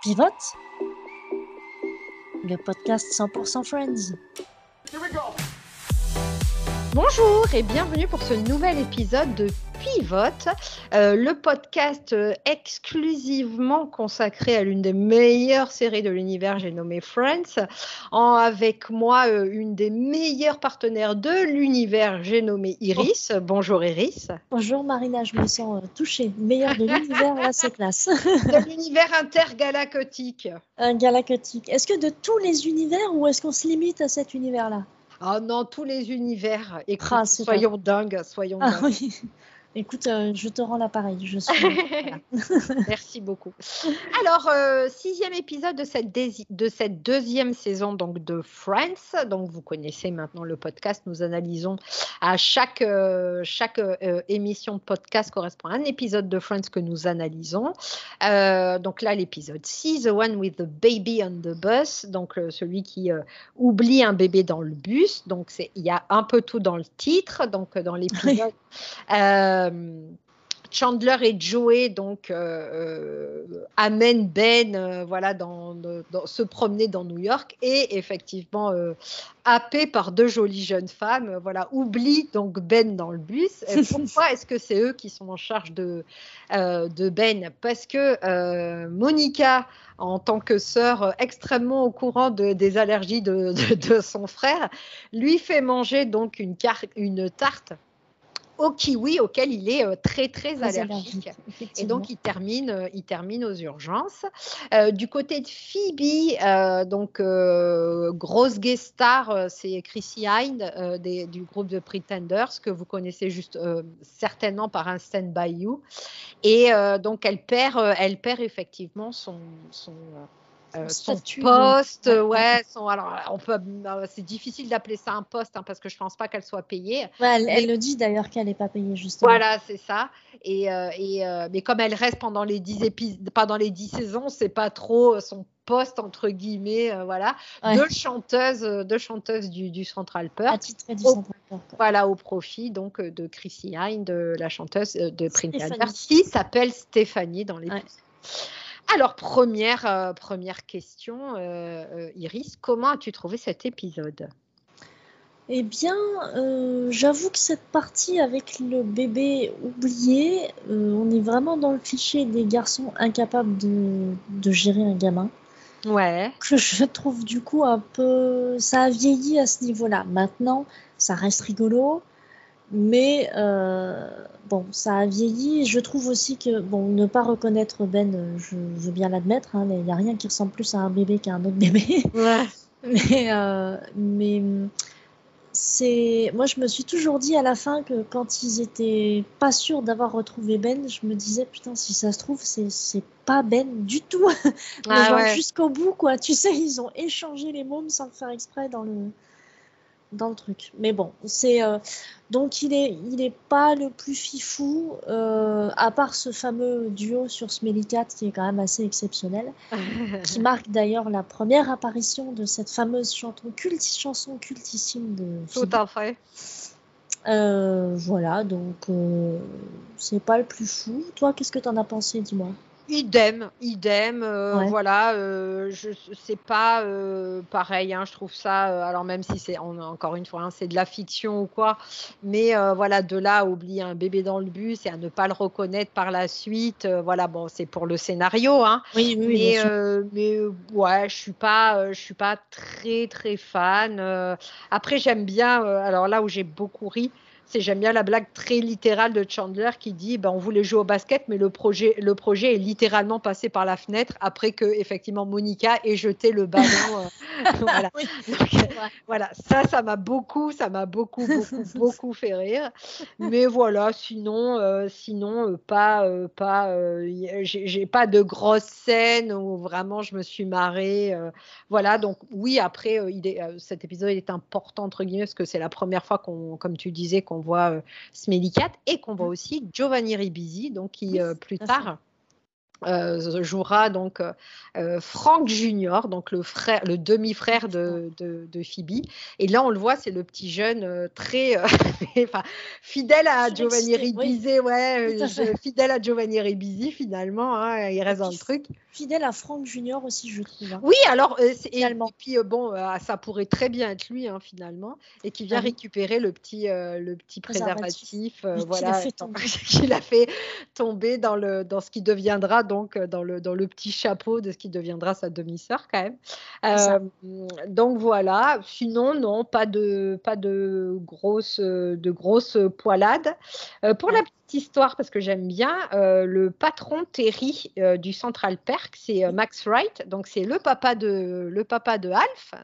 Pivote, le podcast 100% Friends. Bonjour et bienvenue pour ce nouvel épisode de Pivote, euh, le podcast euh, exclusivement consacré à l'une des meilleures séries de l'univers, j'ai nommé Friends, en, avec moi euh, une des meilleures partenaires de l'univers, j'ai nommé Iris. Bonjour Iris. Bonjour Marina, je me sens touchée. Meilleure de l'univers, là c'est classe. de l'univers intergalactique. Un galactique. Est-ce que de tous les univers ou est-ce qu'on se limite à cet univers-là? Oh non, tous les univers. Écoute, ah, soyons dingues, soyons ah, dingues. Oui. Écoute, euh, je te rends l'appareil. Je suis. Merci beaucoup. Alors, euh, sixième épisode de cette, de cette deuxième saison donc de Friends. Donc, vous connaissez maintenant le podcast. Nous analysons à chaque euh, chaque émission de podcast correspond à un épisode de Friends que nous analysons. donc là, l'épisode 6, The One with the Baby on the Bus. Donc celui qui oublie un bébé dans le bus. Donc il y a un peu tout dans le titre. Donc dans l'épisode. Euh, Chandler et Joey donc euh, euh, amènent Ben voilà dans, se promener dans New York et effectivement happé par deux jolies jeunes femmes voilà oublie donc Ben dans le bus. Pourquoi est-ce que c'est eux qui sont en charge de de Ben? Parce que Monica en tant que sœur extrêmement au courant des allergies de, de, son frère lui fait manger donc une, une tarte au kiwi auquel il est euh, très très allergique. Et donc il termine, euh, il termine aux urgences. Euh, du côté de Phoebe, donc grosse guest star, c'est Chrissy Hind du groupe de Pretenders que vous connaissez juste certainement par un Stand By You. Et donc elle perd, elle perd effectivement son, son euh, son poste, ouais, son, alors on peut, euh, c'est difficile d'appeler ça un poste hein, parce que je pense pas qu'elle soit payée. elle, le dit d'ailleurs qu'elle n'est pas payée justement. Voilà, c'est ça. Et, euh, et mais comme elle reste pendant les dix épisodes, pendant les dix saisons, c'est pas trop son poste entre guillemets, voilà. Deux chanteuses, deux chanteuses du, du Central Perk. du Central Perk. Voilà, au profit donc de Chrissy Hine, de la chanteuse de Prince qui s'appelle Stéphanie dans l'épisode. Alors, première, euh, première question, euh, euh, Iris, comment as-tu trouvé cet épisode? Eh bien, j'avoue que cette partie avec le bébé oublié, on est vraiment dans le cliché des garçons incapables de, de, gérer un gamin. Ouais. Que je trouve du coup un peu. Ça a vieilli à ce niveau-là. Maintenant, ça reste rigolo. Mais euh, bon, ça a vieilli. Je trouve aussi que, bon, ne pas reconnaître Ben, je veux bien l'admettre, hein, il n'y a rien qui ressemble plus à un bébé qu'à un autre bébé. Ouais. mais euh, mais c'est. Moi, je me suis toujours dit à la fin que quand ils étaient pas sûrs d'avoir retrouvé Ben, je me disais, putain, si ça se trouve, c'est pas Ben du tout. Ah, jusqu'au bout, quoi. Tu sais, ils ont échangé les mômes sans le faire exprès dans le dans le truc. Mais bon, c'est euh, donc il est il est pas le plus fifou euh, à part ce fameux duo sur Smelly Cat qui est quand même assez exceptionnel, qui marque d'ailleurs la première apparition de cette fameuse chanson culte chanson cultissime de. Tout à fait. Euh, voilà, donc c'est pas le plus fou. Toi, qu'est-ce que tu en as pensé, dis-moi? Idem, idem, euh, voilà, euh, je sais pas euh, pareil, hein, je trouve ça, alors même si c'est encore une fois, hein, c'est de la fiction ou quoi, mais voilà, de là à oublier un bébé dans le bus et à ne pas le reconnaître par la suite, voilà, bon, c'est pour le scénario, hein, oui, oui, mais, mais ouais, je suis pas, je suis pas très très fan. après, j'aime bien, alors là où j'ai beaucoup ri, c'est j'aime bien la blague très littérale de Chandler qui dit ben, on voulait jouer au basket, mais le projet, le projet est littéralement passé par la fenêtre après que effectivement Monica ait jeté le ballon. Euh, voilà. voilà, ça, ça m'a beaucoup, ça m'a beaucoup, beaucoup, beaucoup fait rire. Mais voilà, sinon, euh, sinon, euh, pas, pas, j'ai pas de grosses scènes où vraiment je me suis marrée. voilà, donc oui, après, il est, cet épisode est important entre guillemets parce que c'est la première fois qu'on, comme tu disais, qu'on voit euh, Smelly Cat et qu'on voit aussi Giovanni Ribisi, donc qui euh, plus tard euh, jouera donc Frank Junior, donc le frère, le demi-frère de, de, Phoebe. Et là, on le voit, c'est le petit jeune très fidèle à Giovanni Ribisi, ouais, fidèle à Giovanni Ribisi finalement. Hein, il reste dans le truc. Fidèle à Frank Junior aussi, je trouve. hein. Oui, alors, euh, c'est- et, et puis euh, bon, euh, ça pourrait très bien être lui hein, finalement, et qui vient Ah oui. récupérer le petit, euh, le petit Préservatif. voilà, a fait dans- tomber. qu'il a fait tomber dans le, dans ce qui deviendra donc dans le, dans le petit chapeau de ce qui deviendra sa demi-sœur quand même. Donc voilà. Sinon, non, pas de, pas de grosses, de grosses poilades. Pour la Ouais. Petite histoire, parce que j'aime bien, euh, le patron Terry euh, du Central Perk, c'est euh, Max Wright. Donc c'est le papa de, le papa de Alf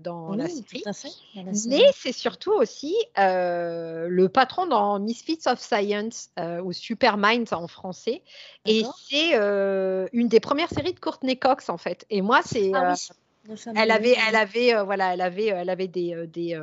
dans la série. tout à fait. dans la série. Mais c'est surtout aussi le patron dans Misfits of Science ou Super Minds en français. Et c'est une des premières séries de Courtney Cox en fait. Et moi, c'est Ah oui, elle avait, elle avait, voilà, elle avait, elle avait des, des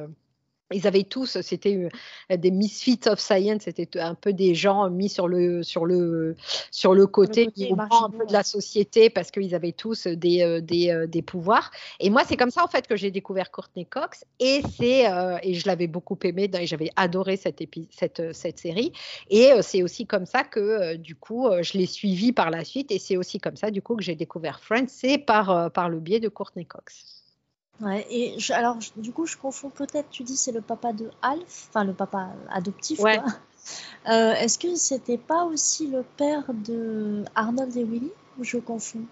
ils avaient tous, c'était euh, des misfits of science, c'était un peu des gens mis sur le, sur le, sur le côté, côté un marginaux, peu de la société parce qu'ils avaient tous des, euh, des, euh, des pouvoirs. Et moi, c'est comme ça en fait que j'ai découvert Courtney Cox et c'est euh, et je l'avais beaucoup aimé, et j'avais adoré cette, épi- cette, cette série. Et c'est aussi comme ça que euh, du coup, je l'ai suivi par la suite et c'est aussi comme ça du coup que j'ai découvert Friends, c'est par, euh, par le biais de Courtney Cox. Ouais, et je- alors, je- du coup, je confonds peut-être, tu dis c'est le papa de Alf, enfin le papa adoptif, Ouais. Euh, Est-ce que c'était pas aussi le père de Arnold et Willy ou je confonds?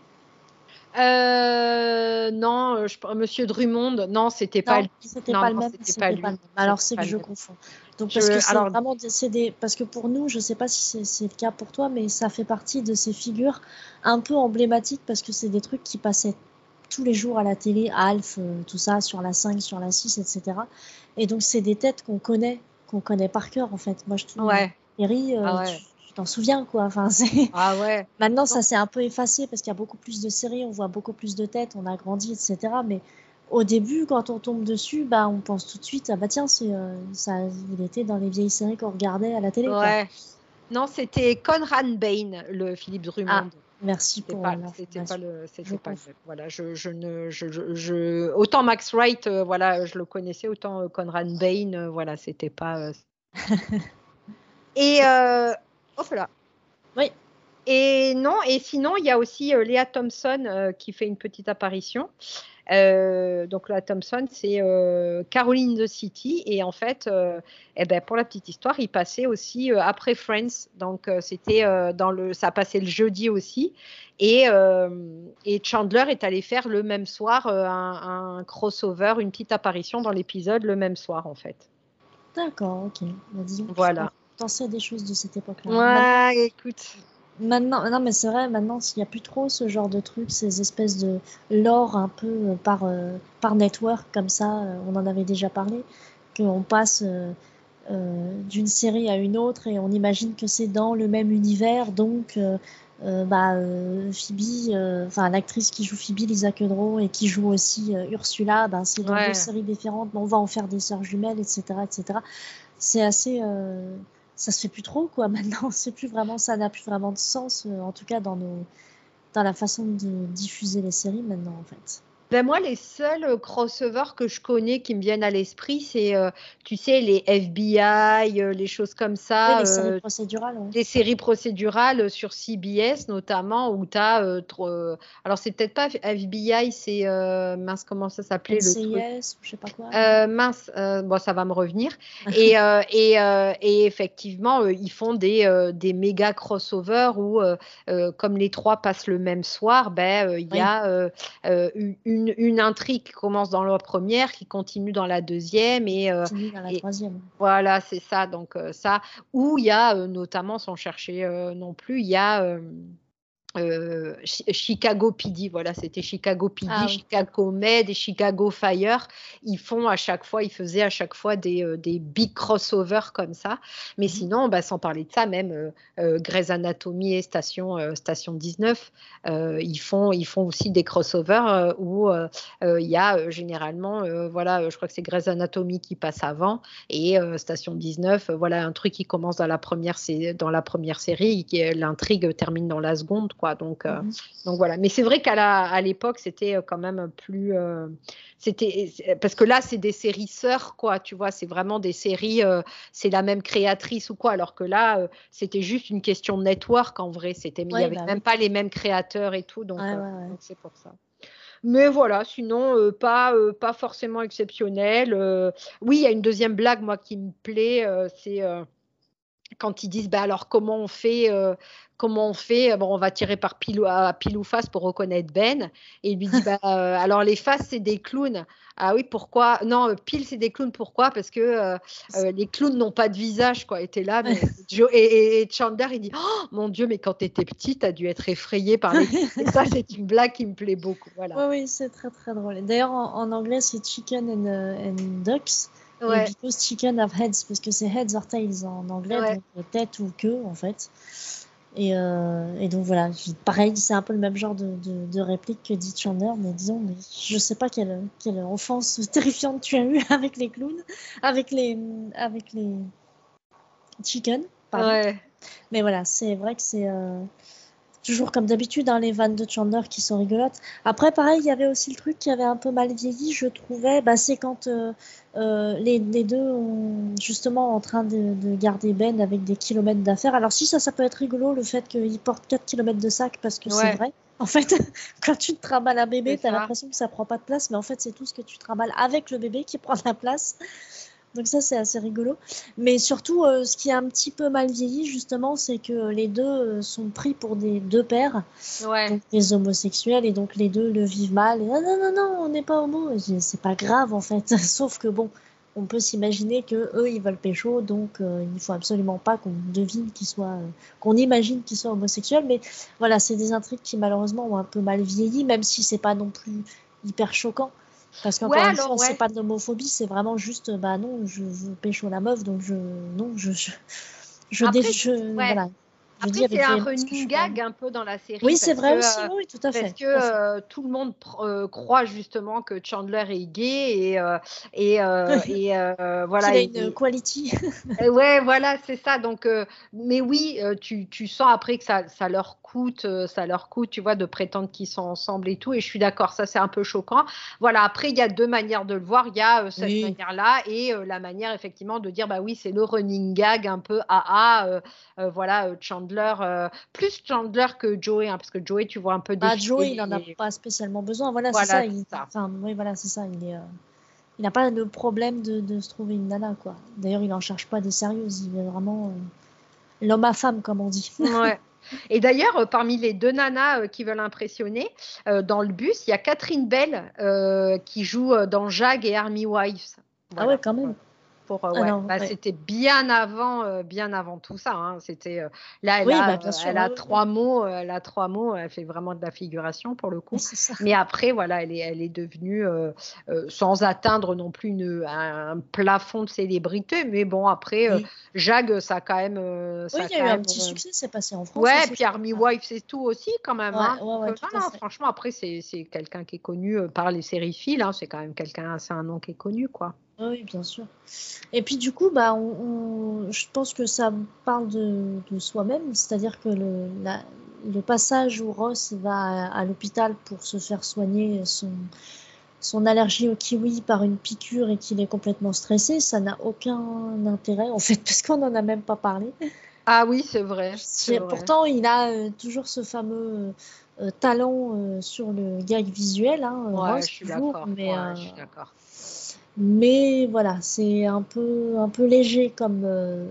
Euh, non, euh, je, Monsieur Drummond, non, c'était pas lui. c'était pas le même. pas le. Alors c'est que je confonds. Donc Je- parce que c'est vraiment des- c'est des parce que pour nous, je sais pas si c'est le cas pour toi, mais ça fait partie de ces figures un peu emblématiques parce que c'est des trucs qui passaient tous les jours à la télé, Alf, euh, tout ça, sur la 5, sur la 6, etc. Et donc c'est des têtes qu'on connaît, qu'on connaît par cœur en fait. Moi je trouve Ouais. Terry, euh, Ah ouais. tu t'en souviens quoi. Enfin Ah ouais. Maintenant, ça s'est un peu effacé parce qu'il y a beaucoup plus de séries, on voit beaucoup plus de têtes, on a grandi, etc. Mais au début, quand on tombe dessus, bah, on pense tout de suite, ah bah tiens, c'est, euh, ça, il était dans les vieilles séries qu'on regardait à la télé. quoi. Non, c'était Conrad Bain, le Philippe Drummond. Ah, Merci pour pas, c'était pas le, c'était pas le- voilà, je, je ne, je, je, je- autant Max Wright, euh, voilà, je le connaissais, autant euh, Conrad Bain, euh, voilà, c'était pas. euh, Et euh, hop là. Oui. Et non, et sinon, il y a aussi euh, Léa Thompson euh, qui fait une petite apparition. Euh, donc Léa Thompson, c'est euh, Caroline the City. Et en fait, eh ben, pour la petite histoire, il passait aussi après Friends. Donc c'était dans le, ça passait le jeudi aussi. Et, et Chandler est allé faire le même soir un, un crossover, une petite apparition dans l'épisode le même soir en fait. D'accord, ok. Bah, disons Voilà. je pensais des choses de cette époque-là. Ouais, écoute. Maintenant, non, mais c'est vrai, maintenant, il n'y a plus trop ce genre de trucs, ces espèces de lore un peu euh, par, euh, par network, comme ça, euh, on en avait déjà parlé, qu'on passe d'une série à une autre et on imagine que c'est dans le même univers, donc bah, Phoebe, enfin l'actrice qui joue Phoebe, Lisa Kudrow, et qui joue aussi Ursula, ben, c'est dans Ouais. deux séries différentes, mais on va en faire des sœurs jumelles, etc., etc. C'est assez... ça se fait plus trop quoi maintenant. C'est plus vraiment ça n'a plus vraiment de sens euh, en tout cas dans nos dans la façon de diffuser les séries maintenant en fait Ben moi, les seuls euh, crossovers que je connais qui me viennent à l'esprit, c'est, euh, tu sais, les FBI, euh, les choses comme oui ça, les séries euh, procédurales ouais. des séries procédurales sur CBS notamment, où tu as. alors, c'est peut-être pas FBI, c'est. euh, mince, comment ça s'appelait le truc? Ou je sais pas quoi Euh, mince, euh, bon, ça va me revenir. Et, euh, et, euh, et effectivement, euh, ils font des, euh, des méga crossovers où, euh, euh, comme les trois passent le même soir, ben, euh, il Oui. y a euh, euh, une, une intrigue qui commence dans la première, qui continue dans la deuxième. Et euh, dans la et- troisième voilà, c'est ça. Donc, euh, ça, où il y a euh, notamment, sans chercher non plus, il y a. euh, Chi- Chicago PD, voilà, c'était Chicago PD, Ah oui. Chicago Med et Chicago Fire. Ils font à chaque fois, ils faisaient à chaque fois des, euh, des big crossovers comme ça. Mais Mhm. sinon, bah, sans parler de ça, même euh, euh, Grey's Anatomy et Station, Station 19, euh, ils, font, ils font aussi des crossovers où il y a généralement, voilà, je crois que c'est Grey's Anatomy qui passe avant et Station 19, euh, voilà, un truc qui commence dans la première, dans la première série, l'intrigue termine dans la seconde, quoi. Quoi. Donc, mhm. donc voilà. Mais c'est vrai qu'à à l'époque, c'était quand même plus. c'était parce que là, c'est des séries sœurs, quoi. Tu vois, c'est vraiment des séries. c'est la même créatrice ou quoi. Alors que là, c'était juste une question de network en vrai. C'était, il n'y avait bah même pas les mêmes créateurs et tout. Donc, c'est pour ça. Mais voilà, sinon, euh, pas, euh, pas forcément exceptionnel. Euh, oui, il y a une deuxième blague, moi, qui me plaît, c'est quand ils disent bah alors comment on fait comment on fait bon on va tirer par pile, à pile ou face pour reconnaître Ben. Et il lui dit bah alors les faces c'est des clowns. Ah oui pourquoi? Non pile c'est des clowns pourquoi? Parce que les clowns n'ont pas de visage quoi était là et, et, Chandler il dit oh, mon dieu mais quand tu étais petite tu as dû être effrayé par les ça c'est une blague qui me plaît beaucoup voilà. Oui oui c'est très très drôle. D'ailleurs en, anglais c'est chicken and ducks Ouais. Et chicken have heads, parce que c'est heads or tails en anglais, donc euh, tête ou queue en fait. Et, euh, et donc voilà, pareil, c'est un peu le même genre de, de, réplique que dit Chandler, mais disons, mais je sais pas quelle, quelle enfance terrifiante tu as eu avec les clowns, avec les, avec les chicken. Ouais. Mais voilà, c'est vrai que c'est. Euh, toujours comme d'habitude, hein, les vannes de Chandler qui sont rigolotes. Après, pareil, il y avait aussi le truc qui avait un peu mal vieilli, je trouvais. Bah, c'est quand euh, euh, les, les, deux sont justement en train de, garder Ben avec des kilomètres d'affaires. Alors, si ça, ça peut être rigolo, le fait qu'il porte 4 kilomètres de sac, parce que c'est vrai. En fait, quand tu te trimbales un bébé, tu as l'impression que ça prend pas de place, mais en fait, c'est tout ce que tu trimbales avec le bébé qui prend la place. Donc ça, c'est assez rigolo. Mais surtout, euh, ce qui est un petit peu mal vieilli, justement, c'est que les deux euh, sont pris pour des deux pères, donc des homosexuels, et donc les deux le vivent mal. Et, ah, non, non, non, on n'est pas homo. C'est pas grave, en fait. Sauf que bon, on peut s'imaginer que eux, ils veulent pécho, donc euh, il ne faut absolument pas qu'on devine qu'ils soient, qu'on imagine qu'ils soient homosexuels. Mais voilà, c'est des intrigues qui malheureusement ont un peu mal vieilli, même si c'est pas non plus hyper choquant. Parce qu'encore ouais, une fois, c'est pas de l'homophobie, c'est vraiment juste, bah non, je veux pécho la meuf, donc je, non, je, je, je, Après, je voilà. Après, c'est un running gag un peu dans la série. Oui, c'est vrai aussi, oui, tout à fait. Parce que euh, tout le monde euh, croit justement que Chandler est gay et, euh, et, et voilà. Il a une quality. ouais, voilà, c'est ça. Donc, mais oui, tu, tu, sens après que ça, ça, leur coûte, ça leur coûte, tu vois, de prétendre qu'ils sont ensemble et tout. Et je suis d'accord, ça c'est un peu choquant. Voilà, après, il y a deux manières de le voir. Il y a cette manière-là et la manière effectivement de dire, bah oui, c'est le running gag un peu ah ah, voilà, Chandler euh, plus Chandler que Joey, hein, parce que Joey, tu vois un peu bah, Joey, il n'en a pas spécialement besoin. Voilà, c'est ça. Il, oui, voilà, c'est ça. Il est. Euh, il n'a pas de problème de, de, se trouver une nana, quoi. D'ailleurs, il n'en cherche pas des sérieuses. Il est vraiment euh, l'homme à femme, comme on dit. Ouais. Et d'ailleurs, parmi les deux nanas qui veulent impressionner, dans le bus, il y a Catherine Bell qui joue dans Jag et Army Wives. Ah ouais, quand même. Euh, ah bah, c'était bien avant, euh, bien avant tout ça. Hein. C'était euh, là, elle, a, bah, elle a trois mots, elle a trois mots. Elle fait vraiment de la figuration pour le coup. Mais après, voilà, elle est, elle est devenue sans atteindre non plus une, un, plafond de célébrité. Mais bon, après, Jag, ça a quand même. Ça oui, il y a eu un petit succès, c'est passé en France. Ouais, puis Army Wife, c'est tout aussi quand même. Hein. franchement, après, c'est quelqu'un qui est connu par les séries fil. Hein. C'est quand même quelqu'un, c'est un nom qui est connu, quoi. Oui, bien sûr. Et puis du coup, bah, on, je pense que ça parle de, de soi-même, c'est-à-dire que le, la, le, passage où Ross va à, l'hôpital pour se faire soigner son, son allergie au kiwi par une piqûre et qu'il est complètement stressé, ça n'a aucun intérêt en fait, parce qu'on n'en a même pas parlé. Ah oui, c'est vrai, Pourtant, il a euh, toujours ce fameux euh, talent euh, sur le gag visuel. Hein, ouais, je suis d'accord. Mais, ouais, je suis d'accord. Mais voilà, c'est un peu, un peu léger comme. Euh,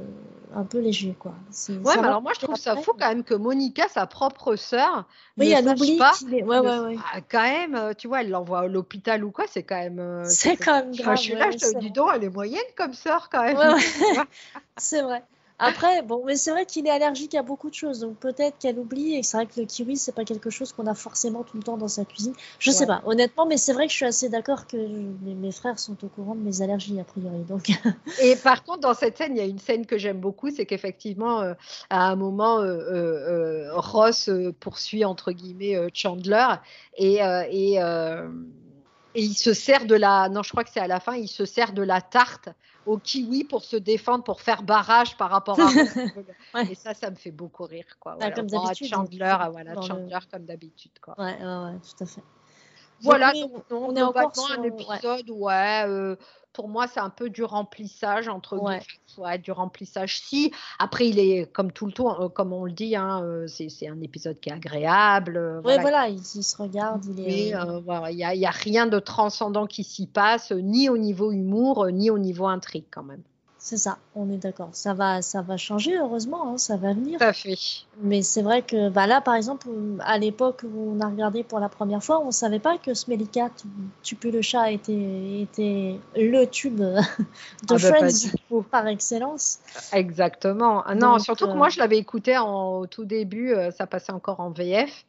un peu léger, quoi. Ouais, mais alors moi je trouve ça fou quand même que Monica, sa propre sœur, oui, elle oublie pas. Ouais, ouais, ouais. Ah, quand même, euh, tu vois, elle l'envoie à l'hôpital ou quoi, c'est quand même. Euh, c'est quand même grave. je suis là, je te dis donc, elle est moyenne comme sœur quand même. c'est vrai. Après, bon, mais c'est vrai qu'il est allergique à beaucoup de choses, donc peut-être qu'elle oublie et c'est vrai que le kiwi, c'est pas quelque chose qu'on a forcément tout le temps dans sa cuisine. Je sais pas, honnêtement, mais c'est vrai que je suis assez d'accord que mes, frères sont au courant de mes allergies a priori. Donc. et par contre, dans cette scène, il y a une scène que j'aime beaucoup, c'est qu'effectivement, euh, à un moment, euh, euh, Ross poursuit entre guillemets Chandler et, et Et il se sert de la. Non, je crois que c'est à la fin. Il se sert de la tarte au kiwi pour se défendre, pour faire barrage par rapport à. Et ça, ça me fait beaucoup rire, quoi. Bah, comme d'habitude. Chandler, voilà, Chandler comme d'habitude, quoi. Ouais, ouais, ouais, tout à fait. Voilà, donc, on, est encore sur un épisode, ouais, euh, pour moi, c'est un peu du remplissage entre ouais. ouais. du remplissage. Si après, il est comme tout le temps, euh, comme on le dit, hein, euh, c'est un épisode qui est agréable. oui, voilà, voilà il, il, se regarde, il est. Il n'y a, y a, rien de transcendant qui s'y passe, ni au niveau humour, ni au niveau intrigue quand même. C'est ça, on est d'accord. Ça va, ça va changer, heureusement, hein, ça va venir. Tout à fait. Mais c'est vrai que bah là, par exemple, à l'époque où on a regardé pour la première fois, on ne savait pas que Smelly Cat, Tu peux le chat, était, était le tube de ah bah, Friends par excellence. Exactement. Ah non, surtout que moi, euh, je l'avais écouté en, au tout début, euh, ça passait encore en VF.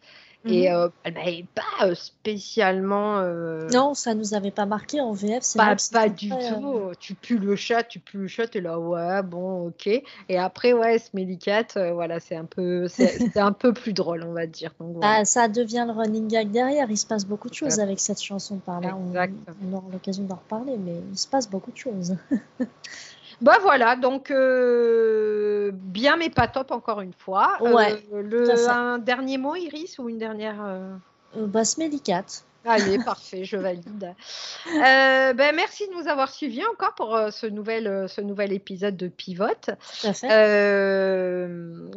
Et mhm. euh, elle m'avait pas euh, spécialement. Euh, non, ça nous avait pas marqué en VF. Pas, pas du tout. Tu pues le chat, tu pues le chat, et là, ouais, bon, ok. Et après, ouais, Smelly Cat, voilà, c'est un, peu, un peu plus drôle, on va dire. Donc, ah, ça devient le running gag derrière. Il se passe beaucoup de choses avec cette chanson par là. On, on, aura l'occasion d'en reparler, mais il se passe beaucoup de choses. Bah voilà, donc euh, bien mais pas top encore une fois. Ouais, euh, le, un dernier mot, Iris, ou une dernière euh... bah, Allez, parfait, je valide. Euh, ben, merci de nous avoir suivis encore pour euh, ce, nouvel, euh, ce nouvel épisode de Pivot.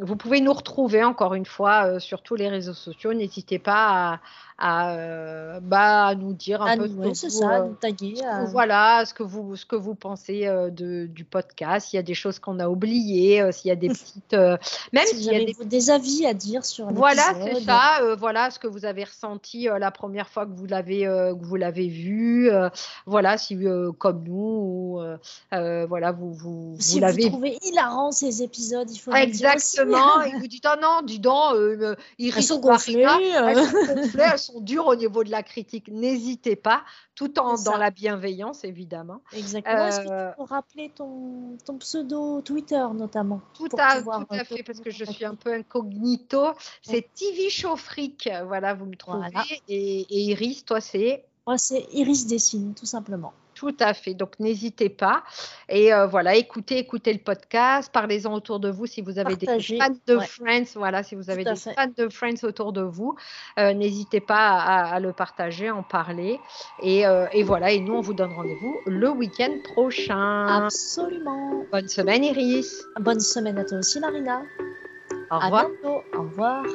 vous pouvez nous retrouver encore une fois sur tous les réseaux sociaux. N'hésitez pas à, bah, nous dire un peu nous, ça, nous taguer, voilà, ce que vous, ce que vous pensez de, du podcast, s'il y a des choses qu'on a oubliées, s'il y a des petites. même s'il y a des... des... avis à dire sur Voilà, c'est ça. voilà ce que vous avez ressenti la première fois que vous l'avez euh, vous l'avez vu, euh, voilà, si euh, comme nous, voilà, vous vous, si vous l'avez. trouvé hilarant ces épisodes, il faut exactement. et vous dites oh non, dis donc, ils elles sont gonflées, elles sont gonflées, elles sont dures au niveau de la critique. N'hésitez pas, tout en dans la bienveillance évidemment. Exactement. Est-ce que tu peux rappeler ton, ton pseudo Twitter notamment Tout à, tout à fait parce que je suis un peu incognito. C'est TV Show voilà, vous me trouvez et, et Iris toi, c'est Moi, c'est Iris Dessine, tout simplement. Tout à fait. Donc, n'hésitez pas. Et euh, voilà, écoutez, écoutez le podcast. Parlez-en autour de vous si vous avez des fans de Friends. Voilà, si vous avez des fans de Friends autour de vous, euh, n'hésitez pas à, le partager, en parler. Et, euh, et, voilà, et nous, on vous donne rendez-vous le week-end prochain. Absolument. Bonne semaine, Iris. Bonne semaine à toi aussi, Marina. Au revoir. Au revoir.